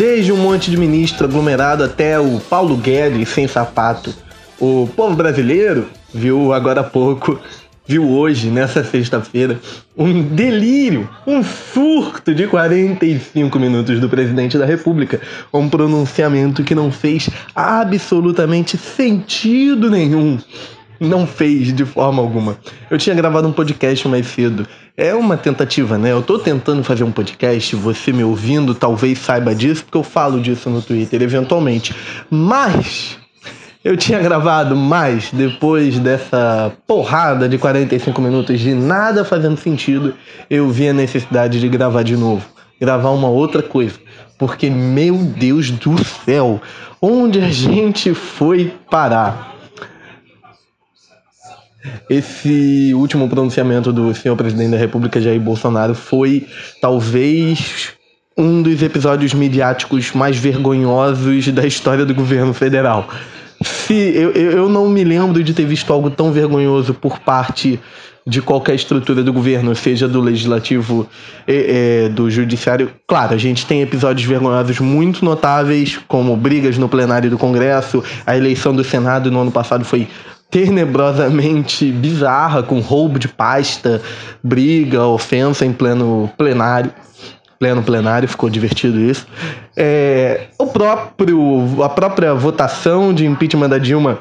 Desde um monte de ministro aglomerado até o Paulo Guedes sem sapato. O povo brasileiro viu agora há pouco viu hoje, nessa sexta-feira, um delírio, um furto de 45 minutos do presidente da República. Um pronunciamento que não fez absolutamente sentido nenhum. Não fez de forma alguma. Eu tinha gravado um podcast mais cedo. É uma tentativa, né? Eu tô tentando fazer um podcast, você me ouvindo talvez saiba disso, porque eu falo disso no Twitter eventualmente. Mas eu tinha gravado mais depois dessa porrada de 45 minutos de nada fazendo sentido. Eu vi a necessidade de gravar de novo, gravar uma outra coisa. Porque, meu Deus do céu, onde a gente foi parar? Esse último pronunciamento do senhor presidente da República, Jair Bolsonaro, foi talvez um dos episódios midiáticos mais vergonhosos da história do governo federal se eu, eu não me lembro de ter visto algo tão vergonhoso por parte de qualquer estrutura do governo, seja do legislativo e, do judiciário. Claro, a gente tem episódios vergonhosos muito notáveis, como brigas no plenário do Congresso, a eleição do Senado no ano passado foi tenebrosamente bizarra, com roubo de pasta, briga, ofensa em pleno plenário pleno plenário, ficou divertido isso. É, o próprio, a própria votação de impeachment da Dilma,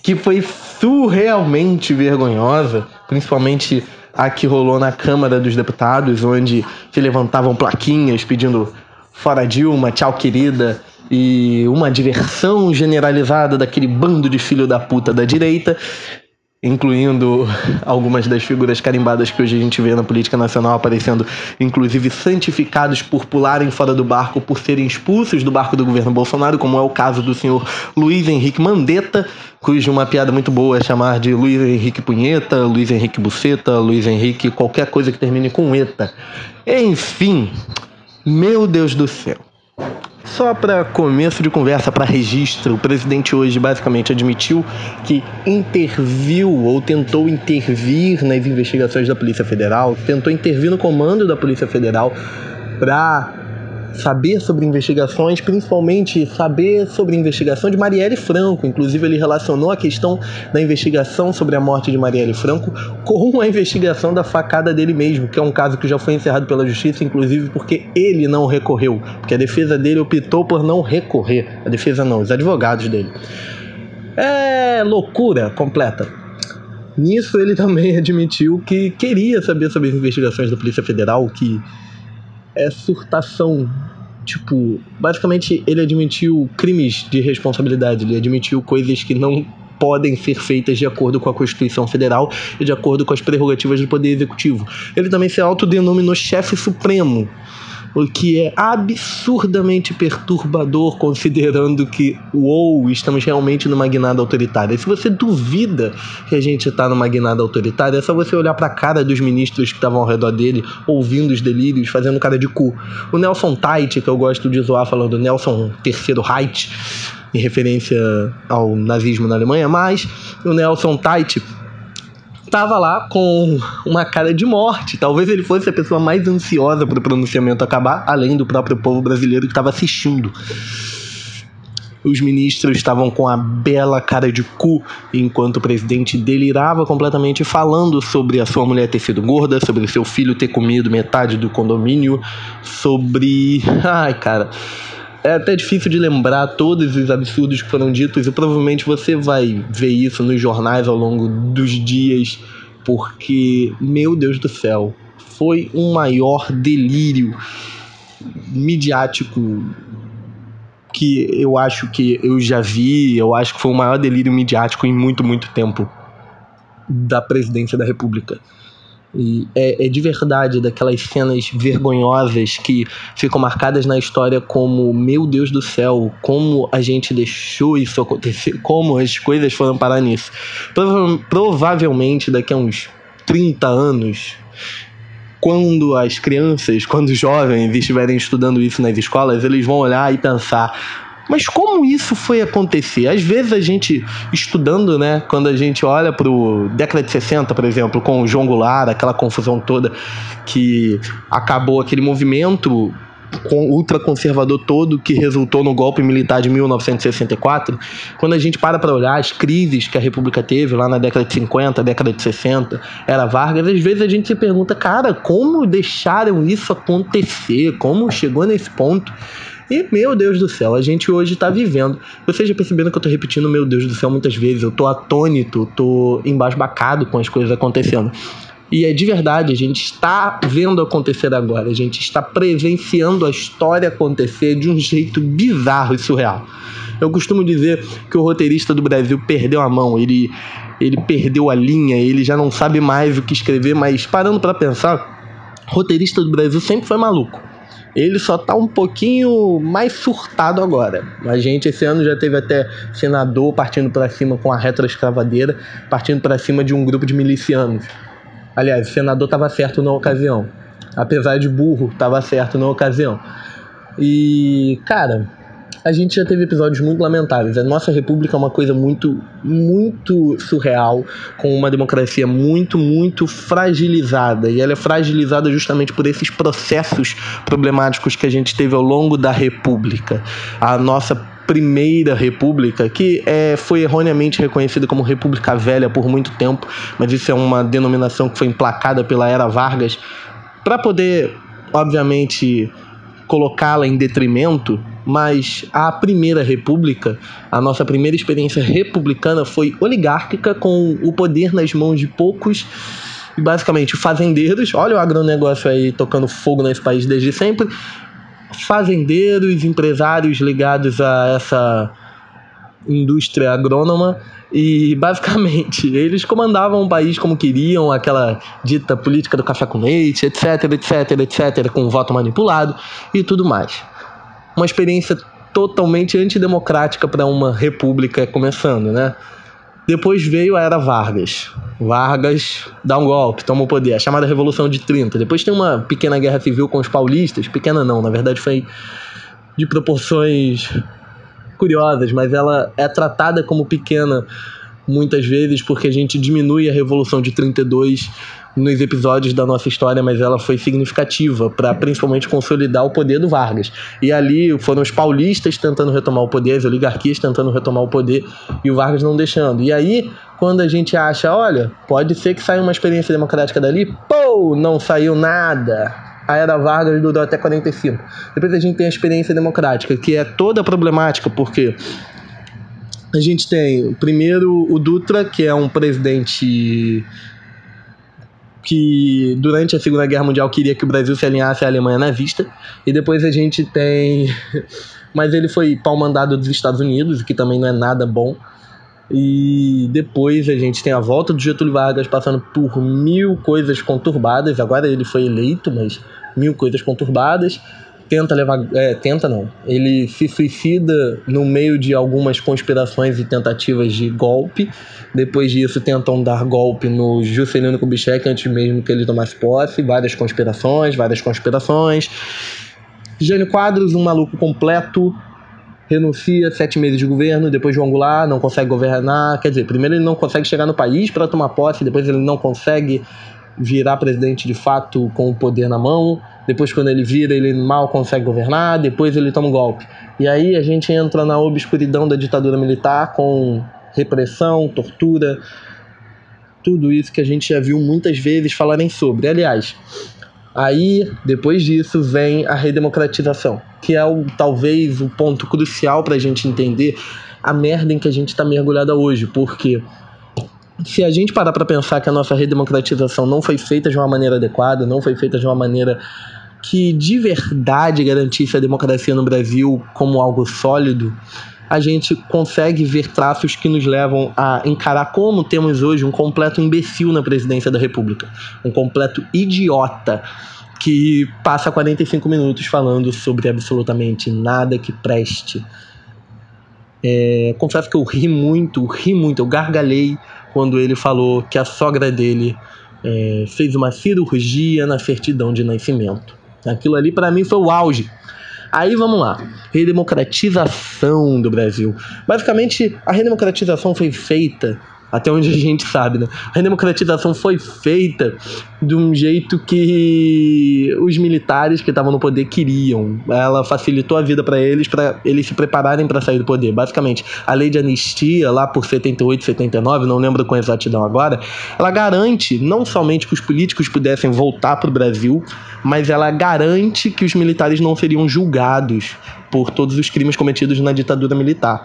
que foi surrealmente vergonhosa, principalmente a que rolou na Câmara dos Deputados, onde se levantavam plaquinhas pedindo fora Dilma, tchau querida, e uma diversão generalizada daquele bando de filho da puta da direita incluindo algumas das figuras carimbadas que hoje a gente vê na política nacional aparecendo, inclusive santificados por pularem fora do barco, por serem expulsos do barco do governo Bolsonaro, como é o caso do senhor Luiz Henrique Mandetta, cujo uma piada muito boa é chamar de Luiz Henrique Punheta, Luiz Henrique Buceta, Luiz Henrique qualquer coisa que termine com eta. Enfim, meu Deus do céu. Só para começo de conversa, para registro, o presidente hoje basicamente admitiu que interviu ou tentou intervir nas investigações da Polícia Federal, tentou intervir no comando da Polícia Federal para saber sobre investigações, principalmente saber sobre a investigação de Marielle Franco. Inclusive, ele relacionou a questão da investigação sobre a morte de Marielle Franco com a investigação da facada dele mesmo, que é um caso que já foi encerrado pela justiça, inclusive porque ele não recorreu, porque a defesa dele optou por não recorrer. A defesa não, os advogados dele. É loucura completa. Nisso ele também admitiu que queria saber sobre as investigações da Polícia Federal, que é surtação. Tipo, basicamente ele admitiu crimes de responsabilidade, ele admitiu coisas que não podem ser feitas de acordo com a Constituição Federal e de acordo com as prerrogativas do Poder Executivo. Ele também se autodenominou chefe supremo o que é absurdamente perturbador considerando que, uou, estamos realmente numa guinada autoritária. Se você duvida que a gente está numa guinada autoritária, é só você olhar para a cara dos ministros que estavam ao redor dele, ouvindo os delírios, fazendo cara de cu. O Nelson Tait, que eu gosto de zoar falando Nelson III Reich, em referência ao nazismo na Alemanha, mas o Nelson Tait estava lá com uma cara de morte. Talvez ele fosse a pessoa mais ansiosa para o pronunciamento acabar, além do próprio povo brasileiro que estava assistindo. Os ministros estavam com a bela cara de cu enquanto o presidente delirava completamente falando sobre a sua mulher ter sido gorda, sobre seu filho ter comido metade do condomínio, sobre. Ai, cara é até difícil de lembrar todos os absurdos que foram ditos e provavelmente você vai ver isso nos jornais ao longo dos dias, porque, meu Deus do céu, foi um maior delírio midiático que eu acho que eu já vi, eu acho que foi o maior delírio midiático em muito, muito tempo da presidência da República. E é, é, de verdade daquelas cenas vergonhosas que ficam marcadas na história como meu Deus do céu, como a gente deixou isso acontecer, como as coisas foram parar nisso. Prova provavelmente daqui a uns 30 anos, quando as crianças, quando os jovens estiverem estudando isso nas escolas, eles vão olhar e pensar: mas como isso foi acontecer? Às vezes a gente, estudando, né, quando a gente olha para o década de 60, por exemplo, com o João Goulart, aquela confusão toda que acabou aquele movimento ultraconservador todo que resultou no golpe militar de 1964, quando a gente para para olhar as crises que a República teve lá na década de 50, década de 60, era Vargas, às vezes a gente se pergunta, cara, como deixaram isso acontecer? Como chegou nesse ponto? E, meu Deus do céu, a gente hoje está vivendo. Vocês já perceberam que eu estou repetindo, meu Deus do céu, muitas vezes. Eu estou atônito, estou embasbacado com as coisas acontecendo. E é de verdade, a gente está vendo acontecer agora, a gente está presenciando a história acontecer de um jeito bizarro e surreal. Eu costumo dizer que o roteirista do Brasil perdeu a mão, ele, ele perdeu a linha, ele já não sabe mais o que escrever, mas parando para pensar, roteirista do Brasil sempre foi maluco. Ele só tá um pouquinho mais surtado agora. A gente esse ano já teve até senador partindo para cima com a retroescravadeira, partindo para cima de um grupo de milicianos. Aliás, o senador estava certo na ocasião. Apesar de burro, estava certo na ocasião. E, cara, a gente já teve episódios muito lamentáveis. A nossa república é uma coisa muito, muito surreal, com uma democracia muito, muito fragilizada. E ela é fragilizada justamente por esses processos problemáticos que a gente teve ao longo da república. A nossa primeira república, que é, foi erroneamente reconhecida como República Velha por muito tempo, mas isso é uma denominação que foi emplacada pela Era Vargas, para poder, obviamente, colocá-la em detrimento, mas a primeira república, a nossa primeira experiência republicana foi oligárquica com o poder nas mãos de poucos basicamente fazendeiros, olha o agronegócio aí tocando fogo nesse país desde sempre, fazendeiros, empresários ligados a essa indústria agrônoma. E basicamente eles comandavam o país como queriam, aquela dita política do café com leite, etc, etc, etc, com voto manipulado e tudo mais. Uma experiência totalmente antidemocrática para uma república começando, né? Depois veio a era Vargas. Vargas dá um golpe, toma o poder, a chamada Revolução de 30. Depois tem uma pequena guerra civil com os paulistas, pequena não, na verdade foi de proporções curiosas, mas ela é tratada como pequena muitas vezes porque a gente diminui a Revolução de 32 nos episódios da nossa história, mas ela foi significativa para principalmente consolidar o poder do Vargas. E ali foram os paulistas tentando retomar o poder, as oligarquias tentando retomar o poder e o Vargas não deixando. E aí, quando a gente acha, olha, pode ser que saia uma experiência democrática dali, pô, não saiu nada a era Vargas durou até 45. Depois a gente tem a experiência democrática, que é toda problemática, porque a gente tem, primeiro, o Dutra, que é um presidente que durante a Segunda Guerra Mundial queria que o Brasil se alinhasse à Alemanha nazista, e depois a gente tem. Mas ele foi pau mandado dos Estados Unidos, o que também não é nada bom. E depois a gente tem a volta do Getúlio Vargas passando por mil coisas conturbadas. Agora ele foi eleito, mas mil coisas conturbadas. Tenta levar. É, tenta não. Ele se suicida no meio de algumas conspirações e tentativas de golpe. Depois disso, tentam dar golpe no Juscelino Kubitschek antes mesmo que ele tomasse posse. Várias conspirações, várias conspirações. Jânio Quadros, um maluco completo, renuncia sete meses de governo, depois João Goulart não consegue governar. Quer dizer, primeiro ele não consegue chegar no país para tomar posse, depois ele não consegue virar presidente de fato com o poder na mão. Depois, quando ele vira, ele mal consegue governar. Depois, ele toma um golpe. E aí a gente entra na obscuridão da ditadura militar com repressão, tortura, tudo isso que a gente já viu muitas vezes falarem sobre. Aliás, Aí, depois disso, vem a redemocratização, que é o, talvez o ponto crucial para a gente entender a merda em que a gente está mergulhada hoje, porque se a gente parar para pensar que a nossa redemocratização não foi feita de uma maneira adequada, não foi feita de uma maneira que de verdade garantisse a democracia no Brasil como algo sólido, a gente consegue ver traços que nos levam a encarar como temos hoje um completo imbecil na presidência da República, um completo idiota que passa 45 minutos falando sobre absolutamente nada que preste. É, confesso que eu ri muito, ri muito, eu gargalhei quando ele falou que a sogra dele é, fez uma cirurgia na certidão de nascimento. Aquilo ali para mim foi o auge Aí vamos lá. Redemocratização do Brasil. Basicamente, a redemocratização foi feita até onde a gente sabe, né? A redemocratização foi feita de um jeito que os militares que estavam no poder queriam. Ela facilitou a vida para eles, para eles se prepararem para sair do poder. Basicamente, a lei de anistia, lá por 78, 79, não lembro com exatidão agora, ela garante não somente que os políticos pudessem voltar para o Brasil, mas ela garante que os militares não seriam julgados por todos os crimes cometidos na ditadura militar.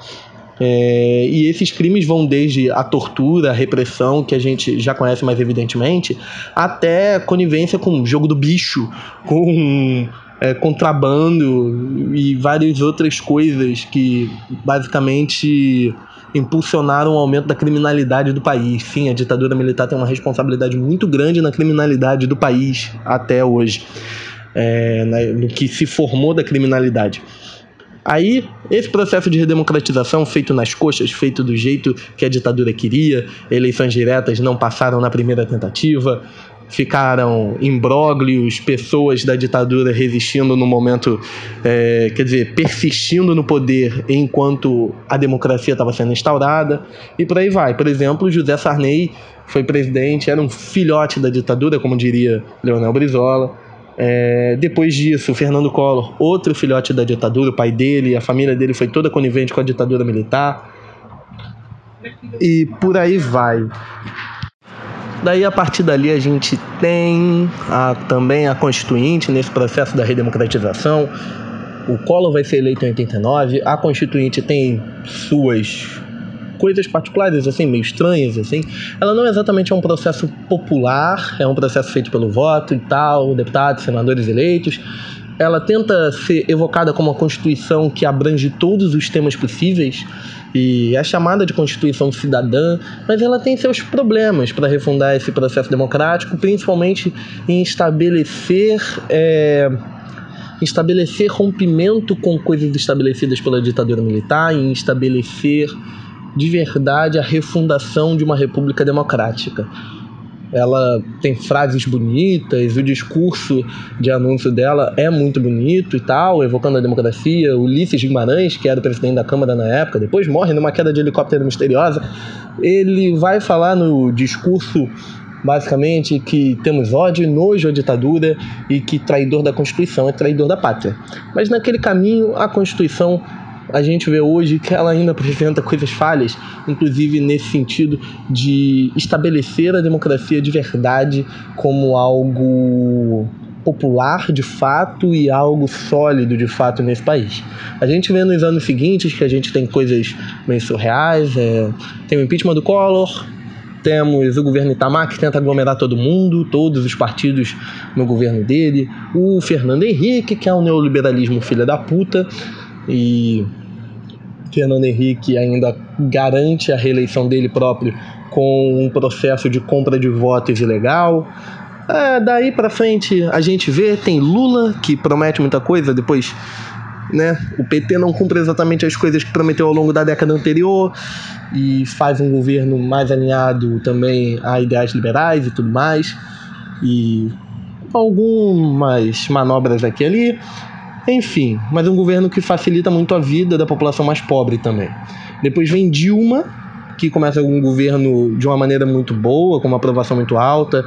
É, e esses crimes vão desde a tortura, a repressão, que a gente já conhece mais evidentemente, até conivência com jogo do bicho, com é, contrabando e várias outras coisas que basicamente impulsionaram o aumento da criminalidade do país. Sim, a ditadura militar tem uma responsabilidade muito grande na criminalidade do país até hoje, é, no que se formou da criminalidade. Aí, esse processo de redemocratização feito nas coxas, feito do jeito que a ditadura queria, eleições diretas não passaram na primeira tentativa, ficaram imbróglios, pessoas da ditadura resistindo no momento, é, quer dizer, persistindo no poder enquanto a democracia estava sendo instaurada, e por aí vai. Por exemplo, José Sarney foi presidente, era um filhote da ditadura, como diria Leonel Brizola. É, depois disso, Fernando Collor, outro filhote da ditadura, o pai dele, a família dele foi toda conivente com a ditadura militar. E por aí vai. Daí, a partir dali, a gente tem a, também a Constituinte nesse processo da redemocratização. O Collor vai ser eleito em 89. A Constituinte tem suas coisas particulares, assim, meio estranhas, assim. Ela não exatamente é um processo popular, é um processo feito pelo voto e tal, deputados, senadores eleitos. Ela tenta ser evocada como uma constituição que abrange todos os temas possíveis e é chamada de Constituição Cidadã, mas ela tem seus problemas para refundar esse processo democrático, principalmente em estabelecer. É, estabelecer rompimento com coisas estabelecidas pela ditadura militar, em estabelecer de verdade a refundação de uma república democrática. Ela tem frases bonitas, o discurso de anúncio dela é muito bonito e tal, evocando a democracia. Ulisses Guimarães, que era o presidente da Câmara na época, depois morre numa queda de helicóptero misteriosa. Ele vai falar no discurso basicamente que temos ódio e nojo à ditadura e que traidor da Constituição é traidor da pátria. Mas naquele caminho a Constituição a gente vê hoje que ela ainda apresenta coisas falhas, inclusive nesse sentido de estabelecer a democracia de verdade como algo popular de fato e algo sólido de fato nesse país. A gente vê nos anos seguintes que a gente tem coisas meio surreais, é, tem o impeachment do Collor, temos o governo Itamar que tenta aglomerar todo mundo, todos os partidos no governo dele, o Fernando Henrique, que é um neoliberalismo filha da puta, e Fernando Henrique ainda garante a reeleição dele próprio com um processo de compra de votos ilegal. É, daí para frente a gente vê, tem Lula que promete muita coisa, depois né, o PT não cumpre exatamente as coisas que prometeu ao longo da década anterior e faz um governo mais alinhado também a ideais liberais e tudo mais. E algumas manobras aqui e ali. Enfim, mas um governo que facilita muito a vida da população mais pobre também. Depois vem Dilma, que começa um governo de uma maneira muito boa, com uma aprovação muito alta.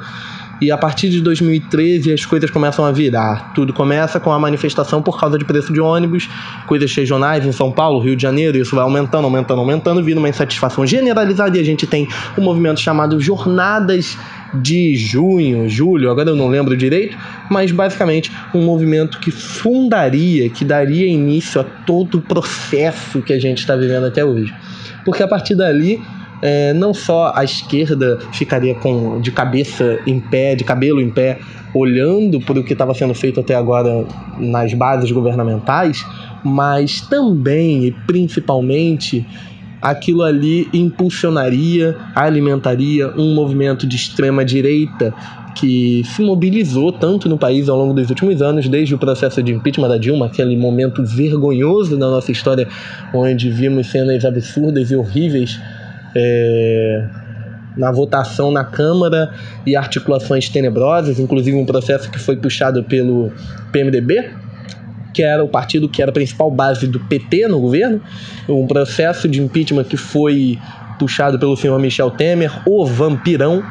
E a partir de 2013 as coisas começam a virar. Tudo começa com a manifestação por causa de preço de ônibus, coisas regionais em São Paulo, Rio de Janeiro, isso vai aumentando, aumentando, aumentando, vira uma insatisfação generalizada e a gente tem um movimento chamado Jornadas de junho, julho, agora eu não lembro direito, mas basicamente um movimento que fundaria, que daria início a todo o processo que a gente está vivendo até hoje. Porque a partir dali, é, não só a esquerda ficaria com de cabeça em pé, de cabelo em pé, olhando para o que estava sendo feito até agora nas bases governamentais, mas também e principalmente aquilo ali impulsionaria, alimentaria um movimento de extrema direita que se mobilizou tanto no país ao longo dos últimos anos, desde o processo de impeachment da Dilma, aquele momento vergonhoso da nossa história, onde vimos cenas absurdas e horríveis é, na votação na Câmara e articulações tenebrosas, inclusive um processo que foi puxado pelo PMDB, que era o partido que era a principal base do PT no governo, um processo de impeachment que foi puxado pelo senhor Michel Temer, o vampirão,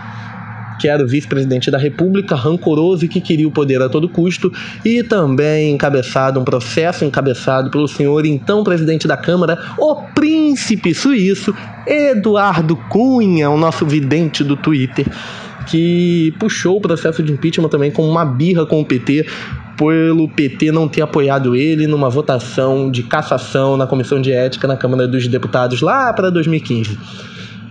que era o vice-presidente da República, rancoroso e que queria o poder a todo custo, e também encabeçado um processo encabeçado pelo senhor então presidente da Câmara, o príncipe suíço Eduardo Cunha, o nosso vidente do Twitter, que puxou o processo de impeachment também com uma birra com o PT, pelo PT não ter apoiado ele numa votação de cassação na Comissão de Ética na Câmara dos Deputados lá para 2015.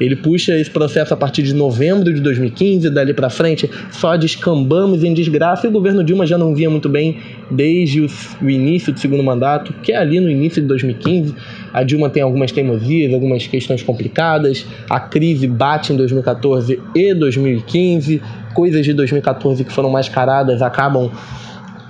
Ele puxa esse processo a partir de novembro de 2015, dali para frente só descambamos em desgraça e o governo Dilma já não via muito bem desde o início do segundo mandato, que é ali no início de 2015. A Dilma tem algumas teimosias, algumas questões complicadas, a crise bate em 2014 e 2015, coisas de 2014 que foram mascaradas acabam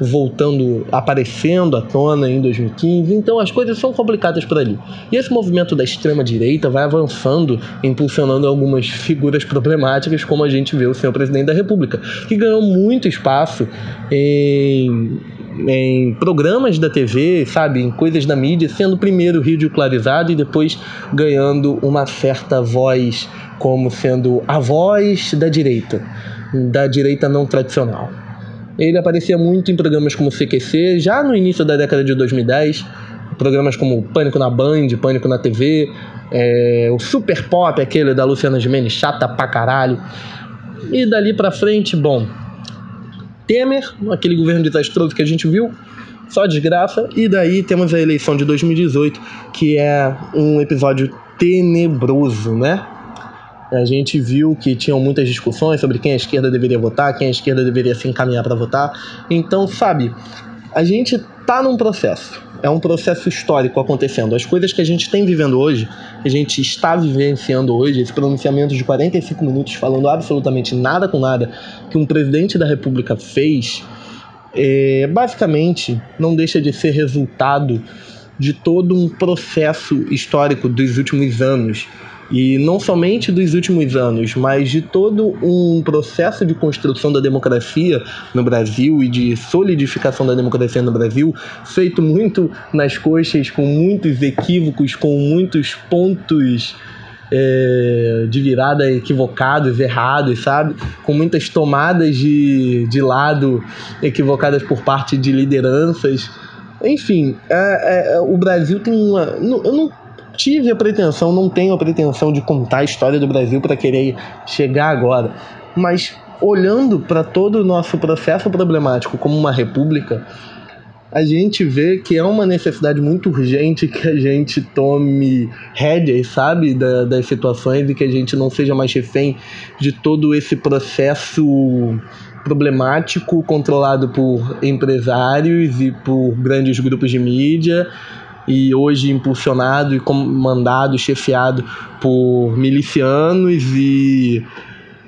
voltando, aparecendo à tona em 2015. Então as coisas são complicadas por ali. E esse movimento da extrema direita vai avançando, impulsionando algumas figuras problemáticas, como a gente vê o senhor presidente da República, que ganhou muito espaço em em programas da TV, sabe, em coisas da mídia, sendo primeiro ridicularizado e depois ganhando uma certa voz como sendo a voz da direita, da direita não tradicional. Ele aparecia muito em programas como CQC, já no início da década de 2010, programas como Pânico na Band, Pânico na TV, é, o Super Pop, aquele da Luciana Gimenez, chata pra caralho. E dali pra frente, bom, Temer, aquele governo desastroso que a gente viu, só desgraça. E daí temos a eleição de 2018, que é um episódio tenebroso, né? A gente viu que tinham muitas discussões sobre quem a esquerda deveria votar, quem a esquerda deveria se encaminhar para votar. Então, sabe, a gente tá num processo. É um processo histórico acontecendo. As coisas que a gente tem vivendo hoje, que a gente está vivenciando hoje, esse pronunciamento de 45 minutos falando absolutamente nada com nada que um presidente da República fez, é, basicamente não deixa de ser resultado de todo um processo histórico dos últimos anos e não somente dos últimos anos, mas de todo um processo de construção da democracia no Brasil e de solidificação da democracia no Brasil, feito muito nas coxas, com muitos equívocos, com muitos pontos é, de virada equivocados, errados, sabe? Com muitas tomadas de, de lado equivocadas por parte de lideranças. Enfim, é, é, o Brasil tem uma. Eu não tive a pretensão, não tenho a pretensão de contar a história do Brasil para querer chegar agora, mas olhando para todo o nosso processo problemático como uma república, a gente vê que é uma necessidade muito urgente que a gente tome rédeas, sabe, da, das situações e que a gente não seja mais refém de todo esse processo problemático controlado por empresários e por grandes grupos de mídia e hoje impulsionado e comandado, chefiado por milicianos e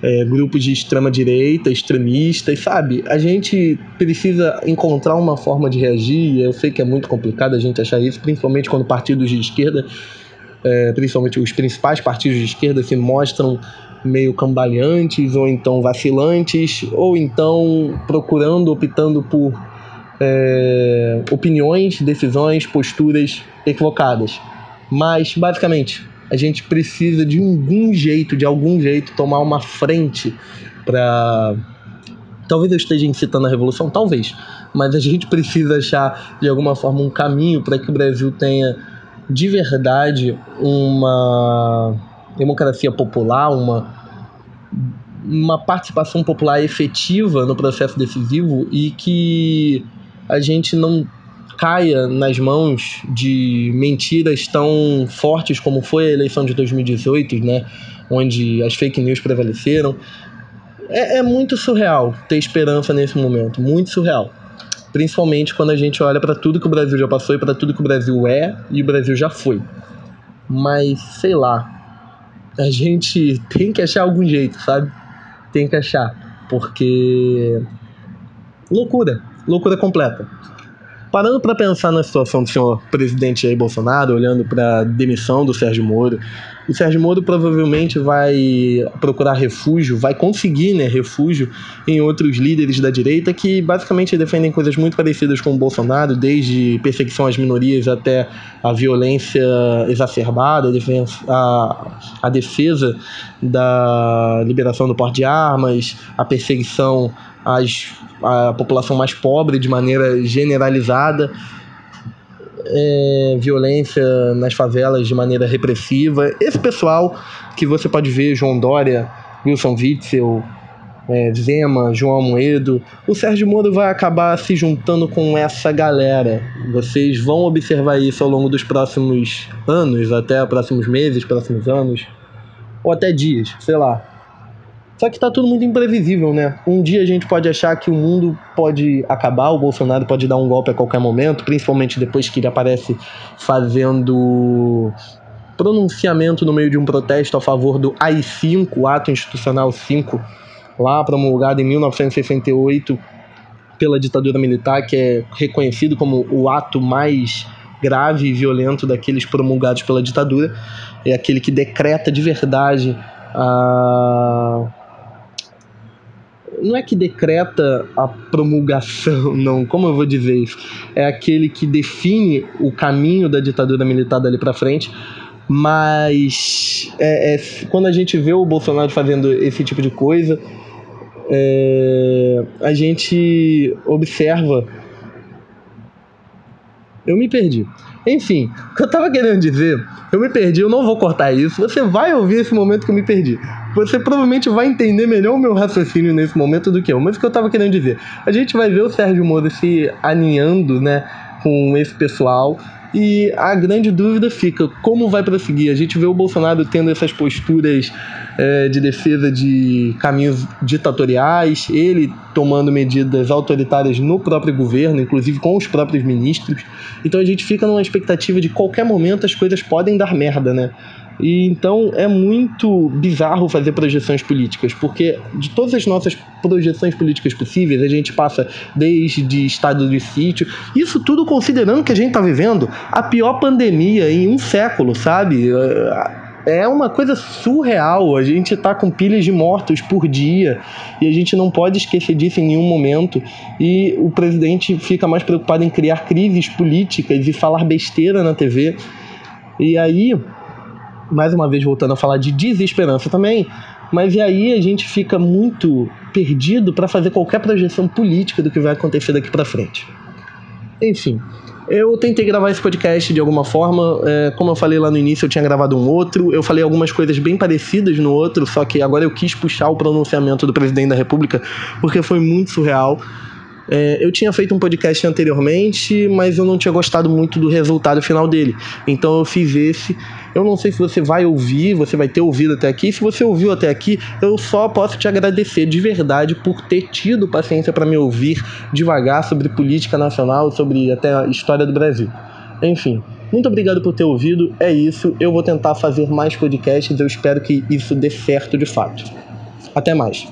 é, grupos de extrema direita, extremistas, sabe? A gente precisa encontrar uma forma de reagir. Eu sei que é muito complicado a gente achar isso, principalmente quando partidos de esquerda, é, principalmente os principais partidos de esquerda, se mostram meio cambaleantes ou então vacilantes ou então procurando, optando por é, opiniões, decisões, posturas equivocadas. Mas, basicamente, a gente precisa de algum jeito, de algum jeito, tomar uma frente para. Talvez eu esteja incitando a revolução, talvez, mas a gente precisa achar de alguma forma um caminho para que o Brasil tenha de verdade uma democracia popular, uma, uma participação popular efetiva no processo decisivo e que a gente não caia nas mãos de mentiras tão fortes como foi a eleição de 2018, né? Onde as fake news prevaleceram. É, é muito surreal ter esperança nesse momento, muito surreal. Principalmente quando a gente olha para tudo que o Brasil já passou e para tudo que o Brasil é e o Brasil já foi. Mas sei lá, a gente tem que achar algum jeito, sabe? Tem que achar, porque loucura loucura completa. Parando para pensar na situação do senhor presidente Jair Bolsonaro, olhando para a demissão do Sérgio Moro, o Sérgio Moro provavelmente vai procurar refúgio, vai conseguir né, refúgio em outros líderes da direita que basicamente defendem coisas muito parecidas com o Bolsonaro, desde perseguição às minorias até a violência exacerbada, a a defesa da liberação do porte de armas, a perseguição às, à população mais pobre de maneira generalizada é, violência nas favelas de maneira repressiva. Esse pessoal que você pode ver, João Dória, Wilson Witzel, é, Zema, João Moedo, o Sérgio Moro vai acabar se juntando com essa galera. Vocês vão observar isso ao longo dos próximos anos, até próximos meses, próximos anos, ou até dias, sei lá. Só que tá tudo muito imprevisível, né? Um dia a gente pode achar que o mundo pode acabar, o Bolsonaro pode dar um golpe a qualquer momento, principalmente depois que ele aparece fazendo pronunciamento no meio de um protesto a favor do AI-5, o Ato Institucional 5, lá promulgado em 1968 pela ditadura militar, que é reconhecido como o ato mais grave e violento daqueles promulgados pela ditadura. É aquele que decreta de verdade a não é que decreta a promulgação, não, como eu vou dizer isso? É aquele que define o caminho da ditadura militar dali para frente, mas é, é, quando a gente vê o Bolsonaro fazendo esse tipo de coisa, é, a gente observa. Eu me perdi. Enfim, o que eu tava querendo dizer, eu me perdi, eu não vou cortar isso. Você vai ouvir esse momento que eu me perdi você provavelmente vai entender melhor o meu raciocínio nesse momento do que eu. Mas o que eu tava querendo dizer? A gente vai ver o Sérgio Moro se aninhando, né, com esse pessoal. E a grande dúvida fica como vai prosseguir. A gente vê o Bolsonaro tendo essas posturas é, de defesa de caminhos ditatoriais, ele tomando medidas autoritárias no próprio governo, inclusive com os próprios ministros. Então a gente fica numa expectativa de qualquer momento as coisas podem dar merda, né? E então é muito bizarro fazer projeções políticas, porque de todas as nossas projeções políticas possíveis, a gente passa desde estado de sítio, isso tudo considerando que a gente está vivendo a pior pandemia em um século, sabe? É uma coisa surreal. A gente está com pilhas de mortos por dia e a gente não pode esquecer disso em nenhum momento. E o presidente fica mais preocupado em criar crises políticas e falar besteira na TV. E aí mais uma vez voltando a falar de desesperança também, mas e aí a gente fica muito perdido para fazer qualquer projeção política do que vai acontecer daqui para frente. Enfim, eu tentei gravar esse podcast de alguma forma. É, como eu falei lá no início, eu tinha gravado um outro. Eu falei algumas coisas bem parecidas no outro, só que agora eu quis puxar o pronunciamento do presidente da República porque foi muito surreal. É, eu tinha feito um podcast anteriormente, mas eu não tinha gostado muito do resultado final dele. Então eu fiz esse. Eu não sei se você vai ouvir, você vai ter ouvido até aqui. Se você ouviu até aqui, eu só posso te agradecer de verdade por ter tido paciência para me ouvir devagar sobre política nacional, sobre até a história do Brasil. Enfim, muito obrigado por ter ouvido. É isso. Eu vou tentar fazer mais podcasts. Eu espero que isso dê certo de fato. Até mais.